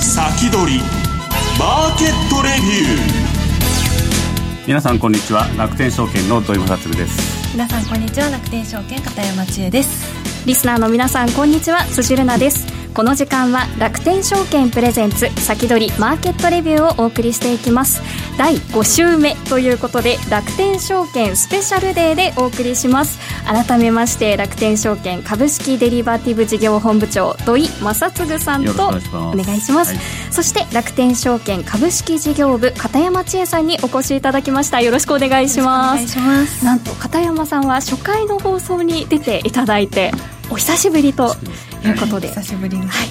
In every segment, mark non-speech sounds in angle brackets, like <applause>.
先取りマーケットレビュー。皆さんこんにちは。楽天証券の土井正嗣です。皆さんこんにちは。楽天証券片山千恵です。リスナーの皆さんこんにちは。辻るなですこの時間は楽天証券プレゼンツ先取りマーケットレビューをお送りしていきます。第5週目ということで楽天証券スペシャルデーでお送りします。改めまして楽天証券株式デリバティブ事業本部長土井正嗣さんとお願いします、はい、そして楽天証券株式事業部片山千恵さんにお越しいただきました。よろしくお願いします。なんと片山さんは初回の放送に出ていただいてお久しぶりということで、久しぶりに、はい。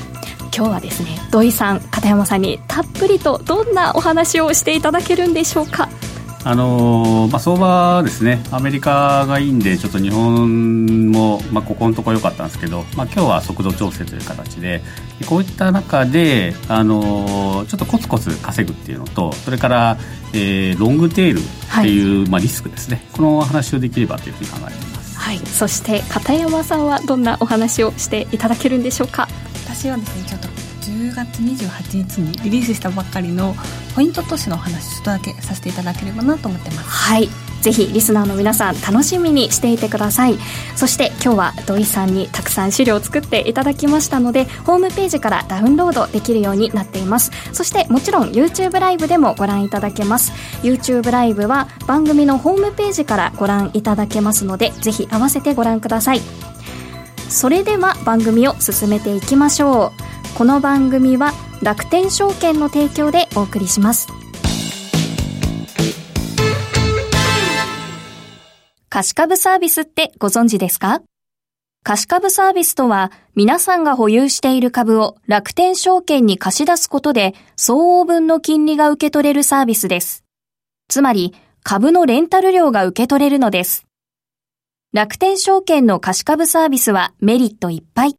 今日はですね土井さん片山さんにたっぷりとどんなお話をしていただけるんでしょうか？あのー、まあ、相場ですね、アメリカがいいんで、ちょっと日本も、まあ、ここのところ良かったんですけど、まあ、今日は速度調整という形で、こういった中で、あのー、ちょっとコツコツ稼ぐっていうのと、それから、えー、ロングテールっていう、はい、まあ、リスクですね、この話をできればというふうに考えています。はい、そして片山さんはどんなお話をしていただけるんでしょうか？私はですねちょっと10月28日にリリースしたばっかりのポイント投資のお話ちょっとだけさせていただければなと思ってます。はいぜひリスナーの皆さん楽しみにしていてください。そして今日は土井さんにたくさん資料を作っていただきましたのでホームページからダウンロードできるようになっています。そしてもちろん YouTube ライブでもご覧いただけます。YouTube ライブは番組のホームページからご覧いただけますのでぜひ合わせてご覧ください。それでは番組を進めていきましょう。この番組は楽天証券の提供でお送りします。貸株サービスってご存知ですか？貸株サービスとは皆さんが保有している株を楽天証券に貸し出すことで相応分の金利が受け取れるサービスです。つまり株のレンタル料が受け取れるのです。楽天証券の貸し株サービスはメリットいっぱい。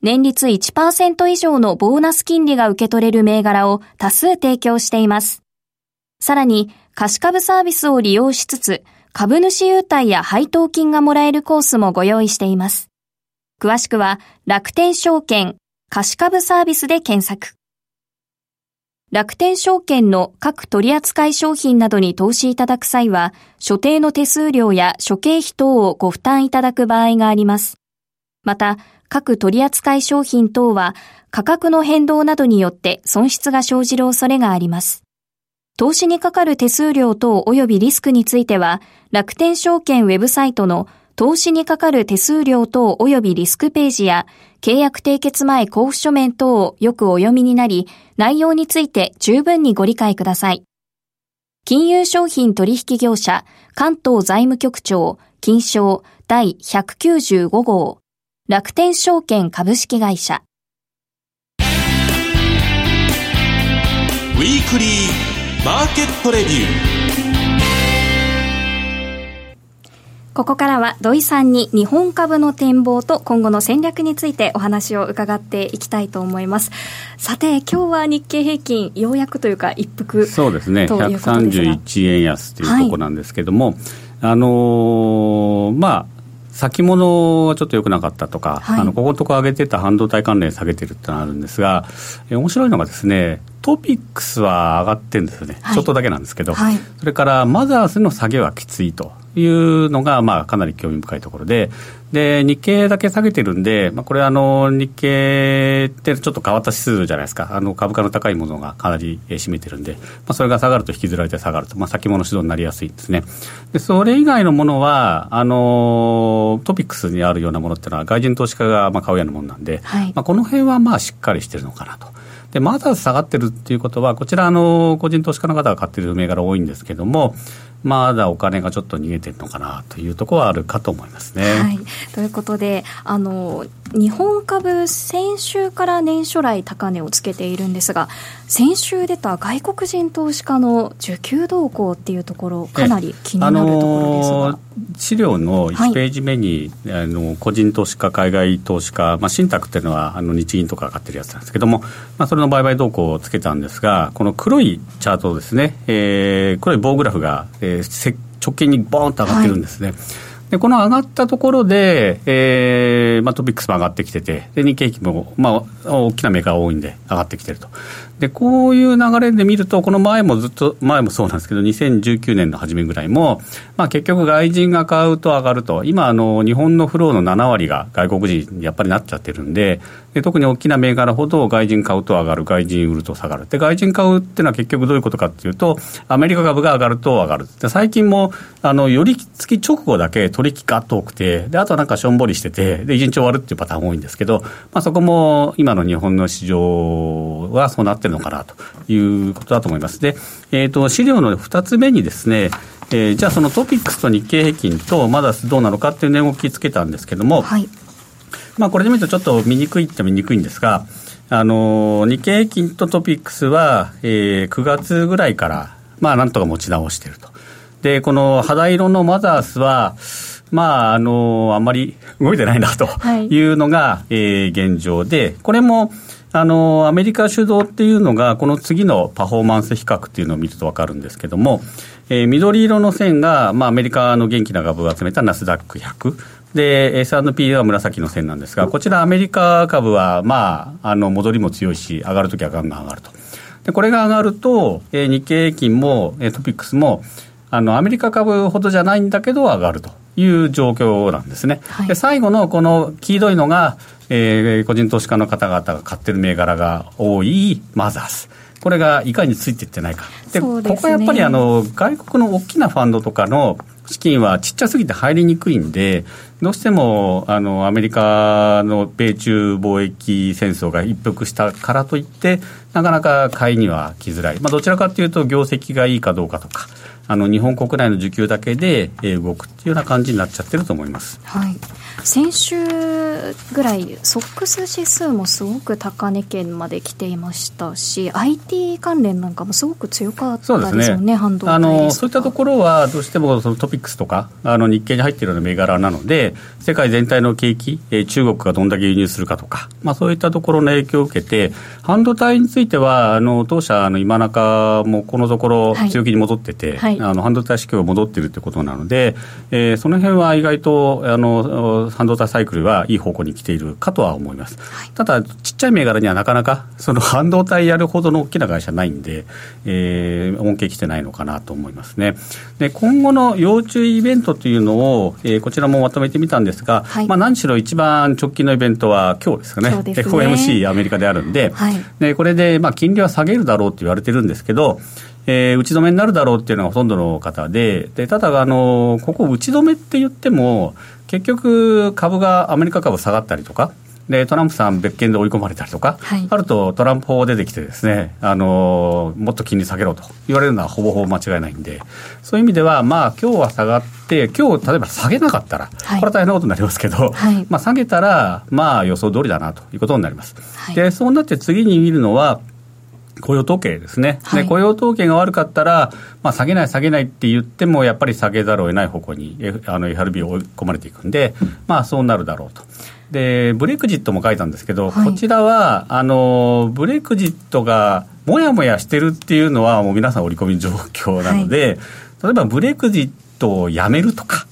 年率1%以上のボーナス金利が受け取れる銘柄を多数提供しています。さらに、貸株サービスを利用しつつ、株主優待や配当金がもらえるコースもご用意しています。詳しくは、楽天証券貸株サービスで検索。楽天証券の各取扱商品などに投資いただく際は、所定の手数料や諸経費等をご負担いただく場合があります。また、各取扱商品等は価格の変動などによって損失が生じる恐れがあります。投資にかかる手数料等及びリスクについては、楽天証券ウェブサイトの投資にかかる手数料等及びリスクページや契約締結前交付書面等をよくお読みになり、内容について十分にご理解ください。金融商品取引業者関東財務局長金賞第195号楽天証券株式会社ウィークリーマーケットレビュー。ここからは土井さんに日本株の展望と今後の戦略についてお話を伺っていきたいと思います。さて、今日は日経平均、ようやくというか一服そうですね、131円安というところなんですけども、はい、あのー、まあ、先物はちょっと良くなかったとか、はい、あのここのとこ上げてた半導体関連下げてるってのがあるんですが、え面白いのがですね、トピックスは上がってるんですよね、はい、ちょっとだけなんですけど、はい、それからマザーズの下げはきついというのが、まあ、かなり興味深いところで、で日経だけ下げてるんで、まあ、これあの、日経ってちょっと変わった指数じゃないですか、あの株価の高いものがかなり占めてるんで、まあ、それが下がると引きずられて下がると、まあ、先物指導になりやすいんですね。でそれ以外のものは、あのトピックスにあるようなものっていうのは、外人投資家がまあ買うようなものなんで、はい、まあ、この辺はまあしっかりしてるのかなと。で、マザーズ下がってるっていうことは、こちら、あの、個人投資家の方が買ってる銘柄多いんですけども、まだお金がちょっと逃げてるのかなというところはあるかと思いますね。はい、ということであの日本株、先週から年初来高値をつけているんですが、先週出た外国人投資家の需給動向っていうところ、かなり気になるところですが、あの資料の1ページ目に、はい、あの個人投資家、海外投資家、まあ、信託っていうのはあの日銀とかが買ってるやつなんですけども、まあ、それの売買動向をつけたんですが、この黒いチャートですね、えー、黒い棒グラフが、えー、直近にボーンと上がってるんですね。はいでこの上がったところで、えーまあ、トピックスも上がってきてて、で日経平均も、まあ、大きなメーカー多いんで、上がってきてると。でこういう流れで見ると、この前もずっと、前もそうなんですけど、2019年の初めぐらいも、まあ、結局、外人が買うと上がると、今あの、日本のフローの7割が外国人にやっぱりなっちゃってるんで、で特に大きな銘柄ほど外人買うと上がる、外人売ると下がる。で外人買うっていうのは結局どういうことかっていうと、アメリカ株が上がると上がる。で最近もあの寄り付き直後だけ取引がっと多くて、であとはなんかしょんぼりしてて、で1日終わるっていうパターン多いんですけど、まあ、そこも今の日本の市場はそうなってるのかなということだと思います。で、えーと、資料の2つ目にですね、えー、じゃあそのトピックスと日経平均とまだどうなのかっていう値動きつけたんですけども、はい、まあ、これで見るとちょっと見にくいって見にくいんですが、あの日経平均とトピックスは、えー、9月ぐらいから、まあ、なんとか持ち直していると。で、この肌色のマザースは、まあ、あのあんまり動いてないなというのが、はい、えー、現状で、これも、あのアメリカ主導っていうのが、この次のパフォーマンス比較っていうのを見ると分かるんですけども、えー、緑色の線が、まあ、アメリカの元気な株を集めたナスダック100。で、S&P は紫の線なんですが、こちらアメリカ株は、まあ、あの、戻りも強いし、上がるときはガンガン上がると。で、これが上がると、えー、日経平均も、えー、トピックスも、あの、アメリカ株ほどじゃないんだけど上がるという状況なんですね。はい、で、最後のこの黄色いのが、えー、個人投資家の方々が買ってる銘柄が多いマザーズ。これがいかについていってないか。で、ね、ここはやっぱりあの、外国の大きなファンドとかの資金はちっちゃすぎて入りにくいんで、どうしてもあのアメリカの米中貿易戦争が一服したからといって、なかなか買いには来づらい、まあ、どちらかというと、業績がいいかどうかとか、あの日本国内の需給だけで動くっていうような感じになっちゃってると思います。はい先週ぐらい、ソックス指数もすごく高値圏まで来ていましたし、IT 関連なんかもすごく強かったですよね、ね。半導体あのそういったところは、どうしてもそのトピックスとか、あの日経に入っているような銘柄なので、世界全体の景気、えー、中国がどんだけ輸入するかとか、まあ、そういったところの影響を受けて、半導体については、あの当社の今中もこのところ、強気に戻ってて、はい、あの半導体市況が戻っているということなので、えー、その辺は意外とあの半導体サイクルはいい方向に来ているかとは思います。はい、ただ、ちっちゃい銘柄にはなかなか、その <laughs> 半導体やるほどの大きな会社ないんで、えー、恩恵来てないのかなと思いますね。で、今後の要注意イベントというのを、えー、こちらもまとめてみたんですが、はい、まあ何しろ一番直近のイベントは今日ですかね。ね FOMC アメリカであるんで、はい、でこれで、まあ金利は下げるだろうと言われてるんですけど、えー、打ち止めになるだろうっていうのがほとんどの方で、でただあの、ここ、打ち止めって言っても、結局、株が、アメリカ株下がったりとか、でトランプさん別件で追い込まれたりとか、はい、あるとトランプ法出てきてですね、あのもっと金利下げろと言われるのはほぼほぼ間違いないんで、そういう意味では、まあ今日は下がって、今日例えば下げなかったら、はい、これは大変なことになりますけど、はい、まあ下げたら、まあ予想通りだなということになります。で、そうなって次に見るのは、雇用統計ですね、はい、で雇用統計が悪かったら、まあ、下げない、下げないって言っても、やっぱり下げざるを得ない方向に、F、あの FRB を追い込まれていくんで、まあ、そうなるだろうと。で、ブレクジットも書いたんですけど、はい、こちらは、あの、ブレクジットがもやもやしてるっていうのは、もう皆さん織り込み状況なので、はい、例えばブレクジットをやめるとか、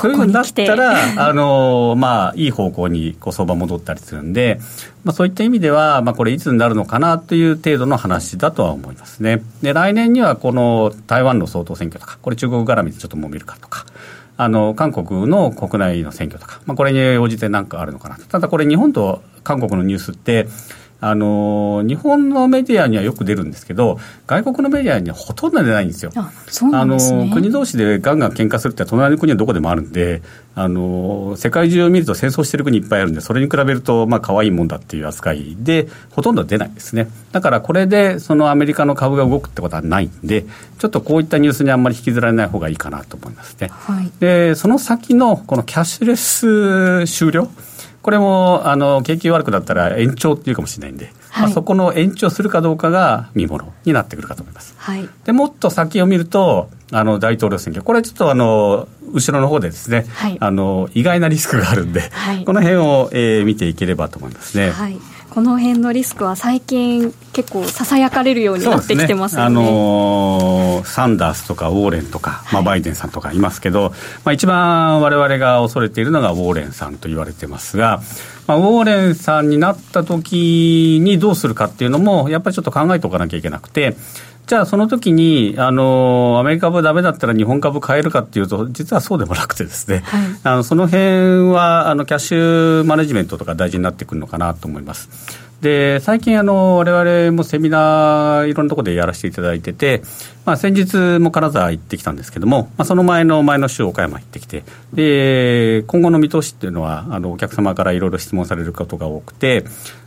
こういうふうになったら、あのまあ、いい方向にこう相場戻ったりするんで、まあ、そういった意味では、まあ、これいつになるのかなという程度の話だとは思いますね。で、来年にはこの台湾の総統選挙とか、これ中国絡みでちょっと揉めるかとか、あの、韓国の国内の選挙とか、まあ、これに応じて何かあるのかなただこれ日本と韓国のニュースって、あの日本のメディアにはよく出るんですけど、外国のメディアにはほとんど出ないんですよ。あね、国同士でガンガン喧嘩するって隣の国はどこでもあるんで、あの世界中を見ると戦争してる国いっぱいあるんで、それに比べると、まあ可愛いもんだっていう扱いで、ほとんど出ないですね。だからこれで、そのアメリカの株が動くってことはないんで、ちょっとこういったニュースにあんまり引きずられない方がいいかなと思いますね。はい、で、その先のこのキャッシュレス終了。これもあの景気悪くなったら延長っていうかもしれないんで、はい、まあ、そこの延長するかどうかが見ものになってくるかと思います。はい、でもっと先を見るとあの大統領選挙これちょっとあの後ろの方でですね、はい、あの意外なリスクがあるんで、はい、この辺を、えー、見ていければと思いますね。はいこの辺のリスクは最近結構ささやかれるようになってきてますよね。ねあののサンダースとかウォーレンとか、まあ、バイデンさんとかいますけど、まあ、一番われわれが恐れているのがウォーレンさんと言われてますが、まあ、ウォーレンさんになった時にどうするかっていうのも、やっぱりちょっと考えておかなきゃいけなくて、じゃあその時にあのアメリカ株だめだったら日本株買えるかっていうと実はそうでもなくてですね、はい、あのその辺はあのキャッシュマネジメントとか大事になってくるのかなと思います。で最近あの我々もセミナーいろんなところでやらせていただいてて、まあ、先日も金沢行ってきたんですけども、まあ、その前の前の週岡山行ってきてで今後の見通しっていうのはあのお客様からいろいろ質問されることが多くて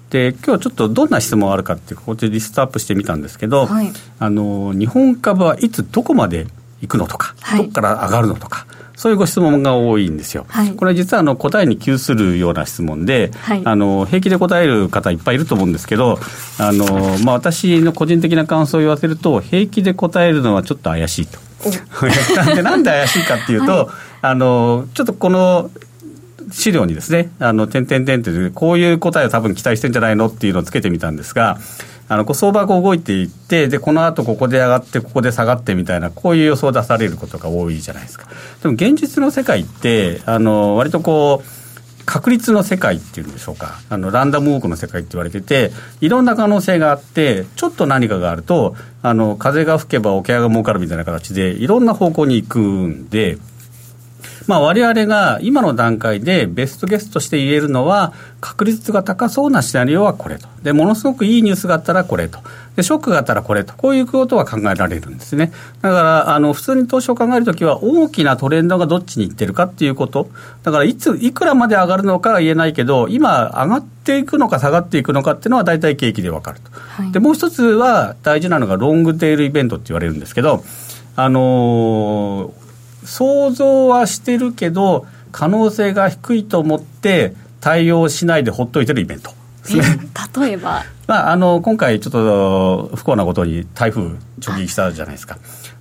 で今日ちょっとどんな質問あるかってこっちリストアップしてみたんですけど、はい、あの日本株はいつどこまで行くのとか、はい、どこから上がるのとか。そういうご質問が多いんですよ。はい、これ実はあの答えに窮するような質問で、はい、あの平気で答える方いっぱいいると思うんですけど、あのまあ私の個人的な感想を言わせると平気で答えるのはちょっと怪しいと。で <laughs> なんで怪しいかっていうと、はい、あのちょっとこの資料にですね、あの、点々点って、こういう答えを多分期待してんじゃないのっていうのをつけてみたんですが、あのこう、相場が動いていって、で、この後ここで上がって、ここで下がってみたいな、こういう予想を出されることが多いじゃないですか。でも現実の世界って、あの、割とこう、確率の世界っていうんでしょうか、あのランダムウォークの世界って言われてて、いろんな可能性があって、ちょっと何かがあると、あの風が吹けば桶屋が儲かるみたいな形で、いろんな方向に行くんで、まあ、我々が今の段階でベストゲストとして言えるのは、確率が高そうなシナリオはこれと。で、ものすごくいいニュースがあったらこれと。で、ショックがあったらこれと。こういうことは考えられるんですね。だから、あの、普通に投資を考えるときは、大きなトレンドがどっちに行ってるかっていうこと。だから、いつ、いくらまで上がるのかは言えないけど、今、上がっていくのか下がっていくのかっていうのは大体景気でわかると。はい、で、もう一つは大事なのがロングテールイベントって言われるんですけど、あのー想像はしてるけど、可能性が低いと思って対応しないでほっといてるイベント例えば、<laughs> まあ、あの今回ちょっと不幸なことに台風直撃したじゃないですか。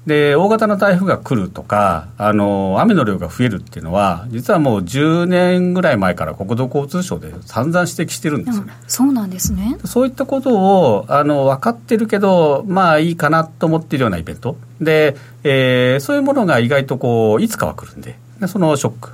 で大型の台風が来るとかあの雨の量が増えるっていうのは実はもう10年ぐらい前から国土交通省で散々指摘してるんですよ。ね。そうなんですね。そういったことをあの分かってるけどまあいいかなと思っているようなイベント。で、えー、そういうものが意外とこういつかは来るんででそのショック。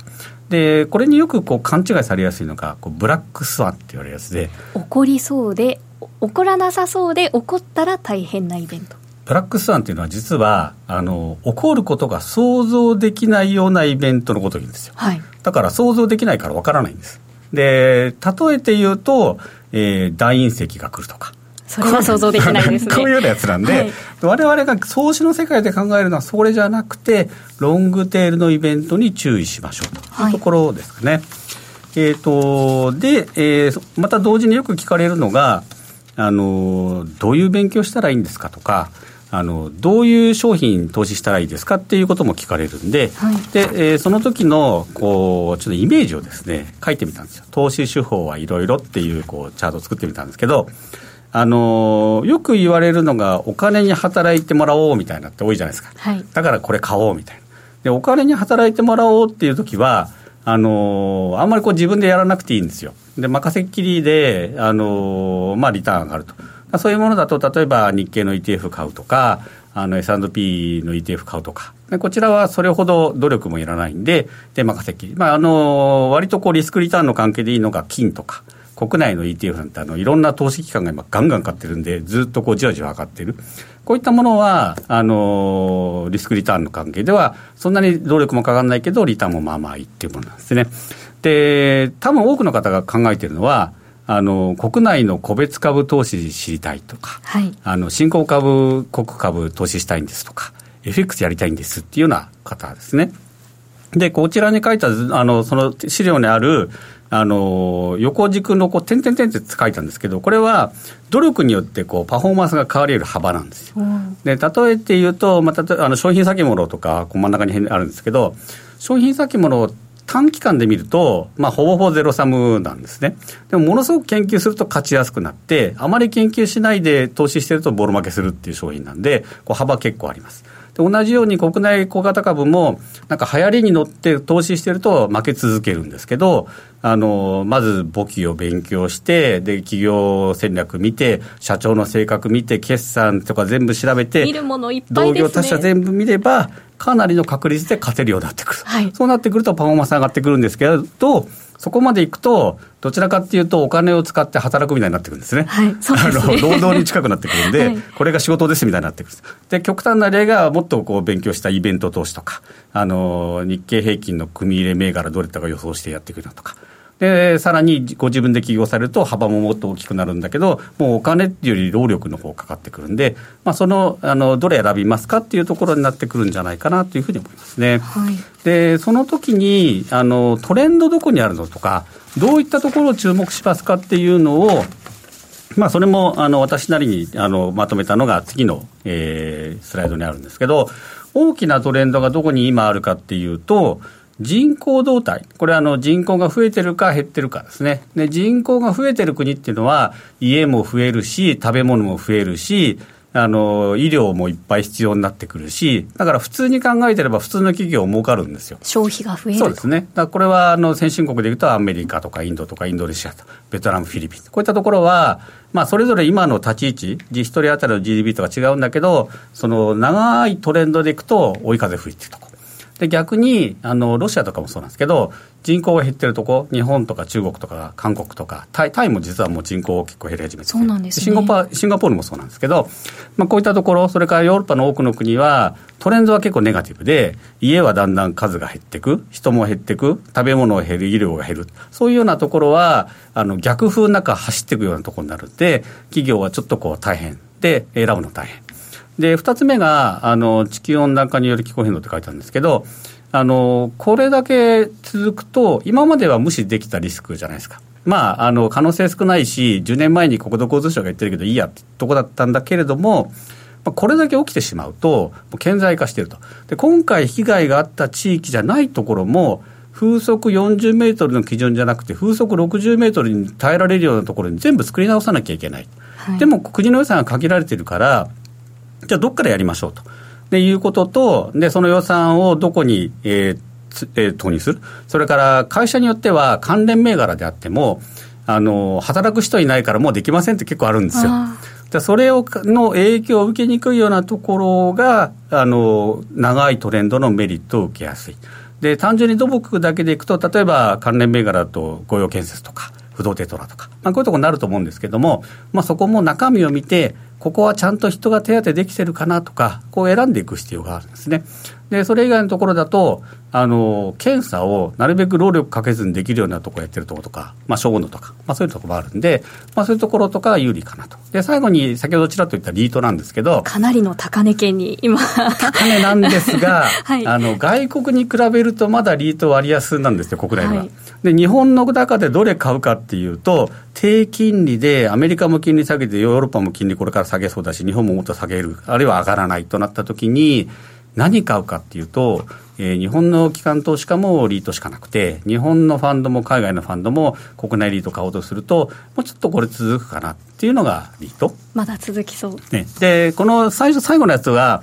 でこれによくこう勘違いされやすいのがこうブラックスワンって言われるやつで。起こりそうで起こらなさそうで起こったら大変なイベントブラックスワンっていうのは実はあの起こることが想像できないようなイベントのことを言うんですよ、はい、だから想像できないからわからないんです。で例えて言うと、えー、大隕石が来るとか。それは想像できないですね。<laughs> こういうようなやつなんで、はい、我々が投資の世界で考えるのはそれじゃなくてロングテールのイベントに注意しましょうと。い。うところですかね、はい、えっ、ー、とで、えー、また同時によく聞かれるのがあのどういう勉強したらいいんですかとかあのどういう商品投資したらいいですかっていうことも聞かれるんで、はい、でえー、その時のこうちょっとイメージをですね書いてみたんですよ。投資手法はいろいろっていうこうチャートを作ってみたんですけどあのよく言われるのがお金に働いてもらおうみたいなって多いじゃないですか、はい、だからこれ買おうみたいな。でお金に働いてもらおうっていう時はあのあんまりこう自分でやらなくていいんですよ。で任せっきりであのまあリターン上がるとそういうものだと、例えば日経の ETF 買うとか、あの S&P の ETF 買うとか、こちらはそれほど努力もいらないんで、で、任せっきり。まあ、あの、割とこうリスクリターンの関係でいいのが金とか、国内の ETF なんてあのいろんな投資機関が今ガンガン買ってるんで、ずっとこうじわじわ上がってる。こういったものは、あの、リスクリターンの関係では、そんなに努力もかかんないけど、リターンもまあまあいいっていうものなんですね。で、多分多くの方が考えてるのは、あの国内の個別株投資知りたいとか、はい、あの新興株、国株投資したいんですとか、FX やりたいんですっていうような方ですね。で、こちらに書いた、あの、その資料にある、あの、横軸のこう、点々点って書いたんですけど、これは努力によってこう、パフォーマンスが変わり得る幅なんですよ。うん、で、例えて言うと、まあ、あの商品先物とか、こう真ん中にあるんですけど、商品先物短期間で見ると、まあ、ほぼほぼゼロサムなんですね。でも、ものすごく研究すると勝ちやすくなって、あまり研究しないで投資してるとボロ負けするっていう商品なんで、こう幅結構あります。同じように国内小型株も、なんか流行りに乗って投資してると負け続けるんですけど、あのまず簿記を勉強してで企業戦略見て社長の性格見て決算とか全部調べて見るものいっぱい同業他社全部見ればかなりの確率で勝てるようになってくる、はい、そうなってくるとパフォーマンス上がってくるんですけどそこまでいくと、どちらかっていうと、お金を使って働くみたいになってくるんですね。はい、そうですね。労働に近くなってくるんで、はい、これが仕事ですみたいになってくる。で、極端な例が、もっとこう勉強したイベント投資とか、あの、日経平均の組入れ銘柄どれだか予想してやっていくのとか。で、さらにご自分で起業されると幅ももっと大きくなるんだけど、もうお金っていうより労力の方かかってくるんで、まあ、その、あの、どれ選びますかっていうところになってくるんじゃないかなというふうに思いますね。はい、で、その時に、あの、トレンドどこにあるのとか、どういったところを注目しますかっていうのを、まあ、それもあの私なりにあのまとめたのが次の、えー、スライドにあるんですけど、大きなトレンドがどこに今あるかっていうと、人口動態、これはあの人口が増えてるか減ってるかですね。で、人口が増えてる国っていうのは、家も増えるし、食べ物も増えるし、あの医療もいっぱい必要になってくるし、だから普通に考えてれば、普通の企業儲かるんですよ。消費が増えるそうですね。だこれはあの先進国でいうと、アメリカとかインドとかインドネシアと、ベトナム、フィリピン、こういったところは、まあ、それぞれ今の立ち位置、一人当たりの GDP とか違うんだけど、その長いトレンドでいくと、追い風吹いてるとこ。で逆にあのロシアとかもそうなんですけど人口が減ってるとこ日本とか中国とか韓国とかタイタイも実はもう人口結構減り始めてそうなんです、ね、シンガポーシンガポールもそうなんですけど、まあ、こういったところそれからヨーロッパの多くの国はトレンドは結構ネガティブで家はだんだん数が減っていく人も減っていく食べ物が減る医療が減る。そういうようなところはあの逆風の中走っていくようなところになるんで企業はちょっとこう大変。で選ぶの大変で、二つ目が、あの、地球温暖化による気候変動って書いてあるんですけど、あの、これだけ続くと、今までは無視できたリスクじゃないですか。まあ、あの、可能性少ないし、10年前に国土交通省が言ってるけどいいやってとこだったんだけれども、これだけ起きてしまうと、顕在化していると。で、今回被害があった地域じゃないところも、風速40メートルの基準じゃなくて、風速60メートルに耐えられるようなところに全部作り直さなきゃいけない。はい、でも、国の予算が限られてるから、じゃあどっからやりましょうと。でいうことと、でその予算をどこに、えーえー、投入する、それから会社によっては関連銘柄であっても、あの働く人いないからもうできませんって結構あるんですよ。でそれをの影響を受けにくいようなところがあの長いトレンドのメリットを受けやすい。で単純に土木だけでいくと例えば関連銘柄だと御用建設とか不動テトラとか、まあ、こういうところになると思うんですけども、まあ、そこも中身を見てここはちゃんと人が手当てできてるかなとか、こう選んでいく必要があるんですね。で、それ以外のところだと、あの、検査をなるべく労力かけずにできるようなところやってるところとか、まあ、小温度とか、まあ、そういうところもあるんで、まあ、そういうところとか有利かなと。で、最後に、先ほどちらっと言ったリートなんですけど、かなりの高値圏に今高値なんですが、<laughs> はい、あの、外国に比べるとまだリート割安なんですよ、国内では。はい、で、日本の中でどれ買うかっていうと、低金利で、アメリカも金利下げて、ヨーロッパも金利これから下げそうだし、日本ももっと下げる、あるいは上がらないとなったときに、何買うかっていうと、えー、日本の機関投資家もリートしかなくて、日本のファンドも海外のファンドも国内リート買おうとすると、もうちょっとこれ続くかなっていうのがリート。まだ続きそう。ね、で、この最初、最後のやつは、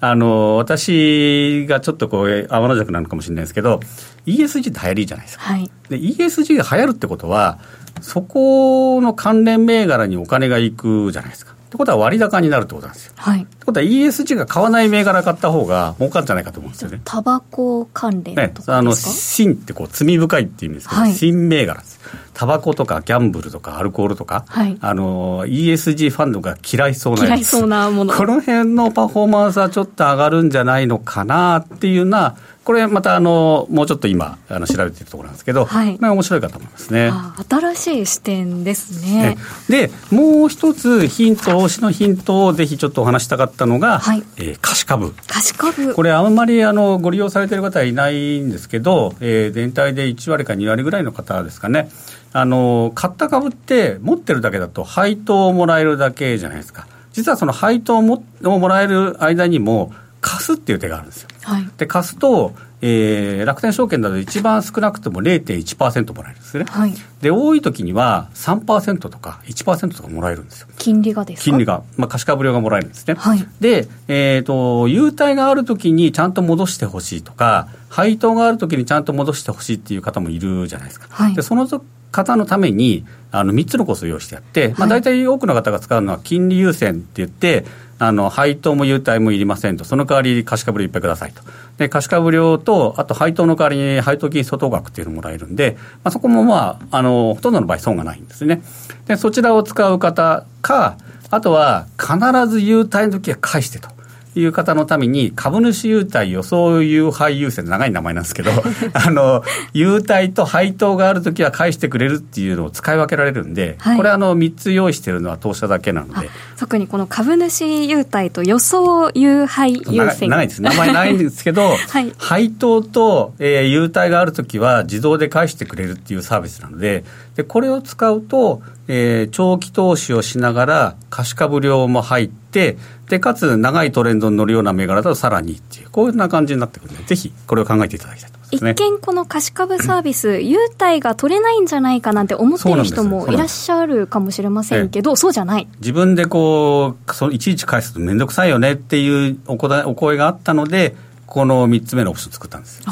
あの、私がちょっとこう、天の弱なのかもしれないですけど、ESG って流行りじゃないですか。はい、で、ESG が流行るってことは、そこの関連銘柄にお金がいくじゃないですか。ってことは割高になるってことなんですよ。はい。ってことは ESG が買わない銘柄買った方が儲かるんじゃないかと思うんですよね。タバコ関連ね、あの、新ってこう罪深いっていう意味ですけど、はい、新銘柄です。タバコとかギャンブルとかアルコールとか、はい、あの、ESG ファンドが嫌いそうな嫌いそうなもの。この辺のパフォーマンスはちょっと上がるんじゃないのかなっていうような、これまたあのもうちょっと今あの調べているところなんですけど、はい、面白いかと思いますね。新しい視点ですね。でもう一つヒント投資のヒントをぜひちょっとお話したかったのが、はい、えー、貸し株。貸し株。これあんまりあのご利用されている方はいないんですけど、えー、全体で1割か2割ぐらいの方ですかね。あの買った株って持ってるだけだと配当をもらえるだけじゃないですか。実はその配当をもをもらえる間にも貸すっていう手があるんですよ。はい、で貸すと、えー、楽天証券だと一番少なくとも0.1%もらえるんですね、はい、で多い時には3%とか1%とかもらえるんですよ。金利がです金利が、まあ、貸し株料がもらえるんですね、はい、で、えーと、優待がある時にちゃんと戻してほしいとか配当がある時にちゃんと戻してほしいっていう方もいるじゃないですか、はい、でその方のためにあの3つのコースを用意してやって、まあ、大体多くの方が使うのは金利優先って言ってあの配当も優待もいりませんと、その代わり貸し株料いっぱいくださいと、で貸し株料と、あと配当の代わりに配当金相当額っていうのをもらえるんで、まあ、そこもまああの、ほとんどの場合、損がないんですね。でそちらを使う方か、あとは必ず優待の時は返してと。いう方のために、株主優待予想優配優先長い名前なんですけど、<laughs> あの、優待と配当があるときは返してくれるっていうのを使い分けられるんで、はい、これあの、3つ用意してるのは当社だけなので。特にこの株主優待と予想優配優先。長いです。名前ないんですけど、<laughs> はい、配当と、えー、優待があるときは自動で返してくれるっていうサービスなので、でこれを使うと、えー、長期投資をしながら貸し株料も入ってでかつ長いトレンドに乗るような銘柄だとさらにっていうこういうな感じになってくるのでぜひこれを考えていただきたいと一見この貸し株サービス、優待が取れないんじゃないかなんて思ってる人もいらっしゃるかもしれませんけど、そうじゃない。自分でこう、そいちいち返すと面倒くさいよねっていうお声があったので、この3つ目のオプション作ったんです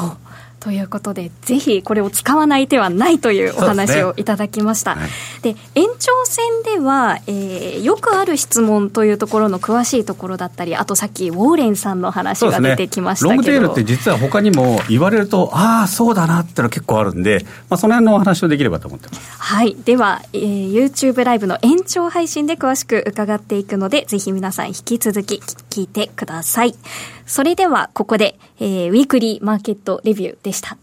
ということで、ぜひこれを使わない手はないというお話をいただきました。で、ねはい、延長戦では、えー、よくある質問というところの詳しいところだったり、あとさっきウォーレンさんの話が出てきましたけど、ね、ロングテールって実は他にも言われると、ああ、そうだなってのは結構あるんで、まあ、その辺のお話をできればと思ってます。はい。では、えー、YouTube ライブの延長配信で詳しく伺っていくので、ぜひ皆さん引き続き聞いてください。それでは、ここで、えー、ウィークリーマーケットレビューでした。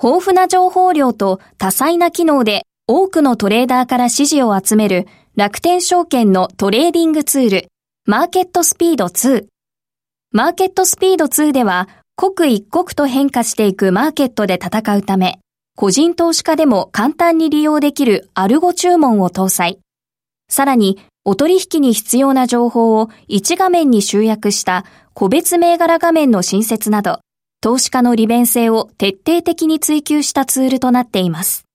豊富な情報量と多彩な機能で多くのトレーダーから支持を集める楽天証券のトレーディングツール、マーケットスピード2。マーケットスピード2では、刻一刻と変化していくマーケットで戦うため、個人投資家でも簡単に利用できるアルゴ注文を搭載。さらに、お取引に必要な情報を1画面に集約した個別銘柄画面の新設など、投資家の利便性を徹底的に追求したツールとなっています。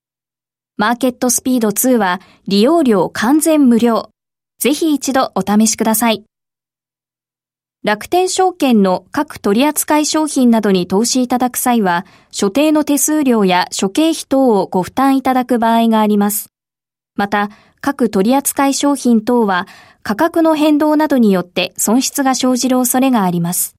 マーケットスピード2は利用料完全無料。ぜひ一度お試しください。楽天証券の各取扱商品などに投資いただく際は、所定の手数料や諸経費等をご負担いただく場合があります。また、各取扱商品等は価格の変動などによって損失が生じる恐れがあります。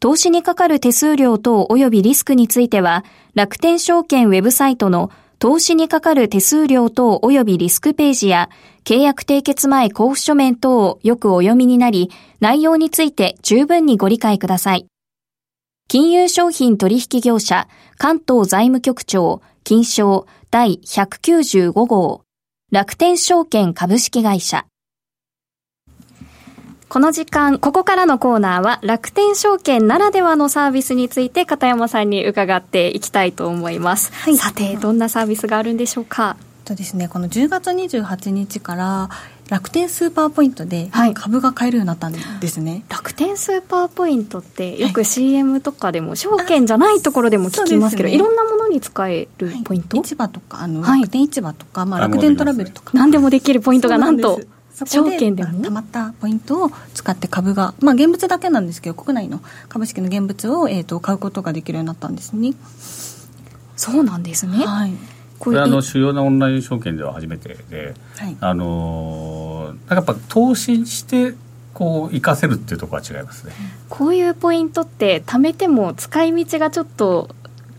投資にかかる手数料等及びリスクについては、楽天証券ウェブサイトの投資にかかる手数料等及びリスクページや、契約締結前交付書面等をよくお読みになり、内容について十分にご理解ください。金融商品取引業者、関東財務局長、金賞第195号、楽天証券株式会社。この時間、ここからのコーナーは楽天証券ならではのサービスについて片山さんに伺っていきたいと思います。はい、さて、どんなサービスがあるんでしょうか？とですね、この10月28日から楽天スーパーポイントで株が買えるようになったんですね、はい、楽天スーパーポイントってよく CM とかでも証券じゃないところでも聞きますけど、ね、いろんなものに使えるポイント、はい、市場とかあの、楽天市場とか、まあ、楽天トラベルとか。何でもできるポイントがなんと証券でも？たまったポイントを使って株が、まあ、現物だけなんですけど国内の株式の現物を、えーと、買うことができるようになったんですね。そうなんですね、はい、これあの主要なオンライン証券では初めてで、はい、あのやっぱ投資してこう活かせるっていうところは違いますね。こういうポイントって貯めても使い道がちょっと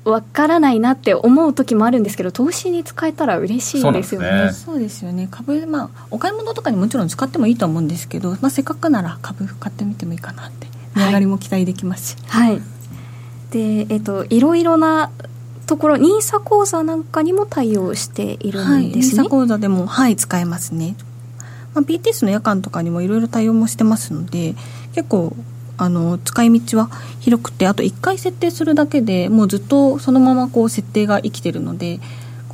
わからないなって思う時もあるんですけど投資に使えたら嬉しいですよね。そうですよね。株、まあ、お買い物とかにもちろん使ってもいいと思うんですけど、まあ、せっかくなら株買ってみてもいいかなって値上がりも期待できますし。はい、でえっといろいろなところ NISA 口座なんかにも対応しているんですね、はい、NISA 口座でもはい使えますね、まあ、BTS の夜間とかにもいろいろ対応もしてますので結構あの使い道は広くてあと1回設定するだけでもうずっとそのままこう設定が生きてるので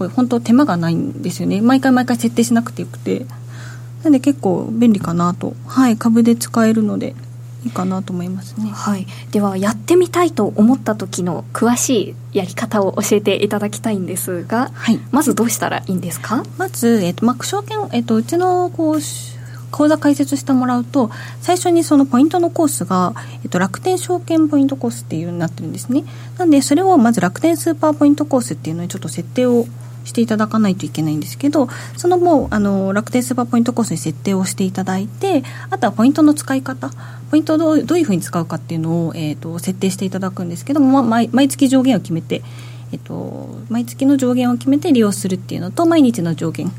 これ本当手間がないんですよね。毎回毎回設定しなくてよくて。なんで結構便利かなと。はい株で使えるので。いいかなと思いますね。はい、ではやってみたいと思った時の詳しいやり方を教えていただきたいんですが、はい、まずどうしたらいいんですか？まず、えっとまあ、証券、えっと、うちのこう口座開設してもらうと最初にそのポイントのコースが、えっと、楽天証券ポイントコースっていうようになってるんですね。なんでそれをまず楽天スーパーポイントコースっていうのにちょっと設定をしていただかないといけないんですけどその後あの楽天スーパーポイントコースに設定をしていただいてあとはポイントの使い方ポイントをどうどういうふうに使うかっていうのを、えーと、設定していただくんですけども、ま、毎毎月上限を決めて、えーと、毎月の上限を決めて利用するっていうのと毎日の上限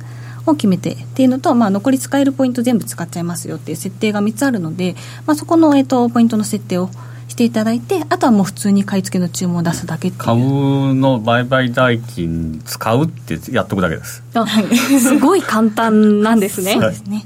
を決めてっていうのと、まあ、残り使えるポイント全部使っちゃいますよっていう設定が3つあるので、まあ、そこの、えーとポイントの設定をしていただいてあとはもう普通に買い付けの注文を出すだけ株の売買代金使うってやっとくだけです。すごい簡単なんですね。そうですね。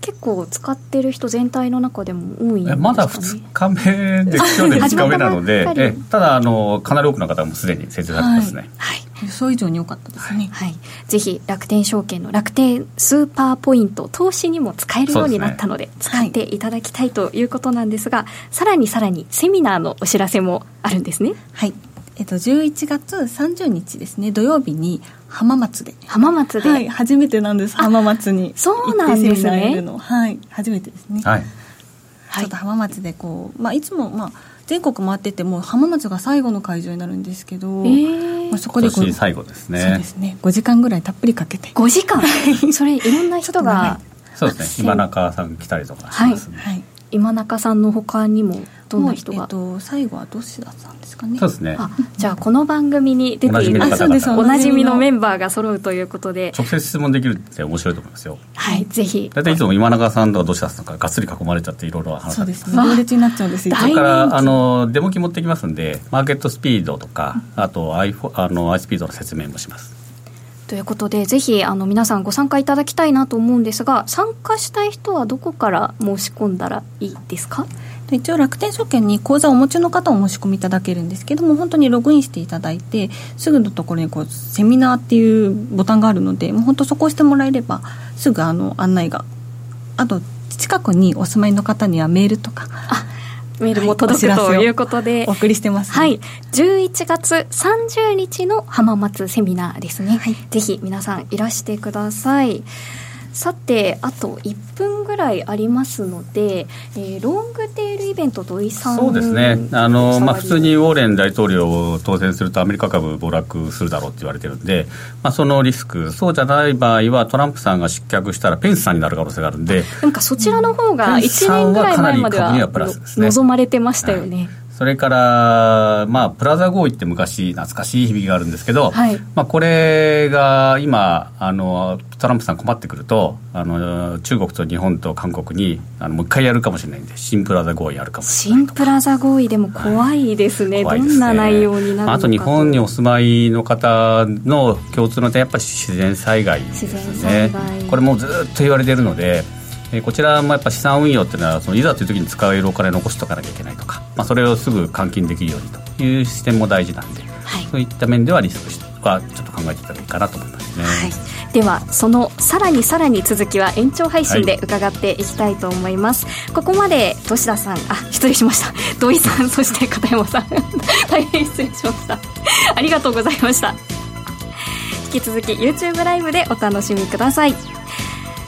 結構使ってる人全体の中でも多いんですか、ね、まだ2日目で今日で2日目なので <laughs> えただあのかなり多くの方もすでに設定されてますね、はい、はい予想以上に多かったですね、はい、ぜひ楽天証券の楽天スーパーポイント投資にも使えるようになったので、ね、使っていただきたいということなんですが、はい、さらにさらにセミナーのお知らせもあるんですね。はい。えっと、11月30日ですね土曜日に浜松で。浜松で、はい、初めてなんです。浜松にそうなんですね。はい。初めてですね。はい。ちょっと浜松でこう、まあ、いつも、まあ、全国回ってても浜松が最後の会場になるんですけど、えー、まあ、そこで最後ですね。そうですね。5時間ぐらいたっぷりかけて。5時間？それいろんな人がそうですね。今中さん来たりとかしますね、はい、はい、今中さんのほかにもどんな人が、えっと、最後はどしださんですかね？そうですね。じゃあこの番組に出ているおなじみのメンバーが揃うということで。直接質問できるって面白いと思いますよ。はいぜひ。大体いつも今永さんとかどしださんとかがっつり囲まれちゃっていろいろ話そうですね。行列になっちゃうんですよ。それからあのデモ機持ってきますんでマーケットスピードとかあと i あの i スピードの説明もします。ということでぜひあの皆さんご参加いただきたいなと思うんですが参加したい人はどこから申し込んだらいいですか？一応楽天証券に口座をお持ちの方お申し込みいただけるんですけども本当にログインしていただいてすぐのところにこうセミナーっていうボタンがあるのでもう本当そこを押してもらえればすぐあの案内があと近くにお住まいの方にはメールとかメールも届く、はい、ということで。お送りしてます、ね、はい。11月30日の浜松セミナーですね、はい、ぜひ皆さんいらしてくださいさてあと1分ぐらいありますので、えー、ロングテールイベント土井さんそうですね。あの、まあ、普通にウォーレン大統領を当選するとアメリカ株暴落するだろうって言われてるんで、まあ、そのリスク。そうじゃない場合はトランプさんが失脚したらペンスさんになる可能性があるんで。なんかそちらの方が1年ぐらい前までは望まれてましたよね、はいそれから、まあ、プラザ合意って昔、懐かしい響きがあるんですけど、はい、まあ、これが今あの、トランプさん困ってくると、あの中国と日本と韓国にあのもう一回やるかもしれないんで、新プラザ合意やるかもしれない新プラザ合意でも怖いですね、はい、どんな内容になるのかあと日本にお住まいの方の共通の点、やっぱり自然災害ですね、これもずっと言われてるので。えこちらもやっぱ資産運用っていうのはそのいざという時に使えるお金を残しとかなきゃいけないとか、まあ、それをすぐ換金できるようにという視点も大事なんで、はい、そういった面ではリスクはちょっと考えていただいいかなと思いますね、はい、ではそのさらにさらに続きは延長配信で伺っていきたいと思います、はい、ここまで年田さんあ失礼しました。<laughs> 土井さんそして片山さん。<laughs> 大変失礼しました。ありがとうございました。引き続き YouTube ライブでお楽しみください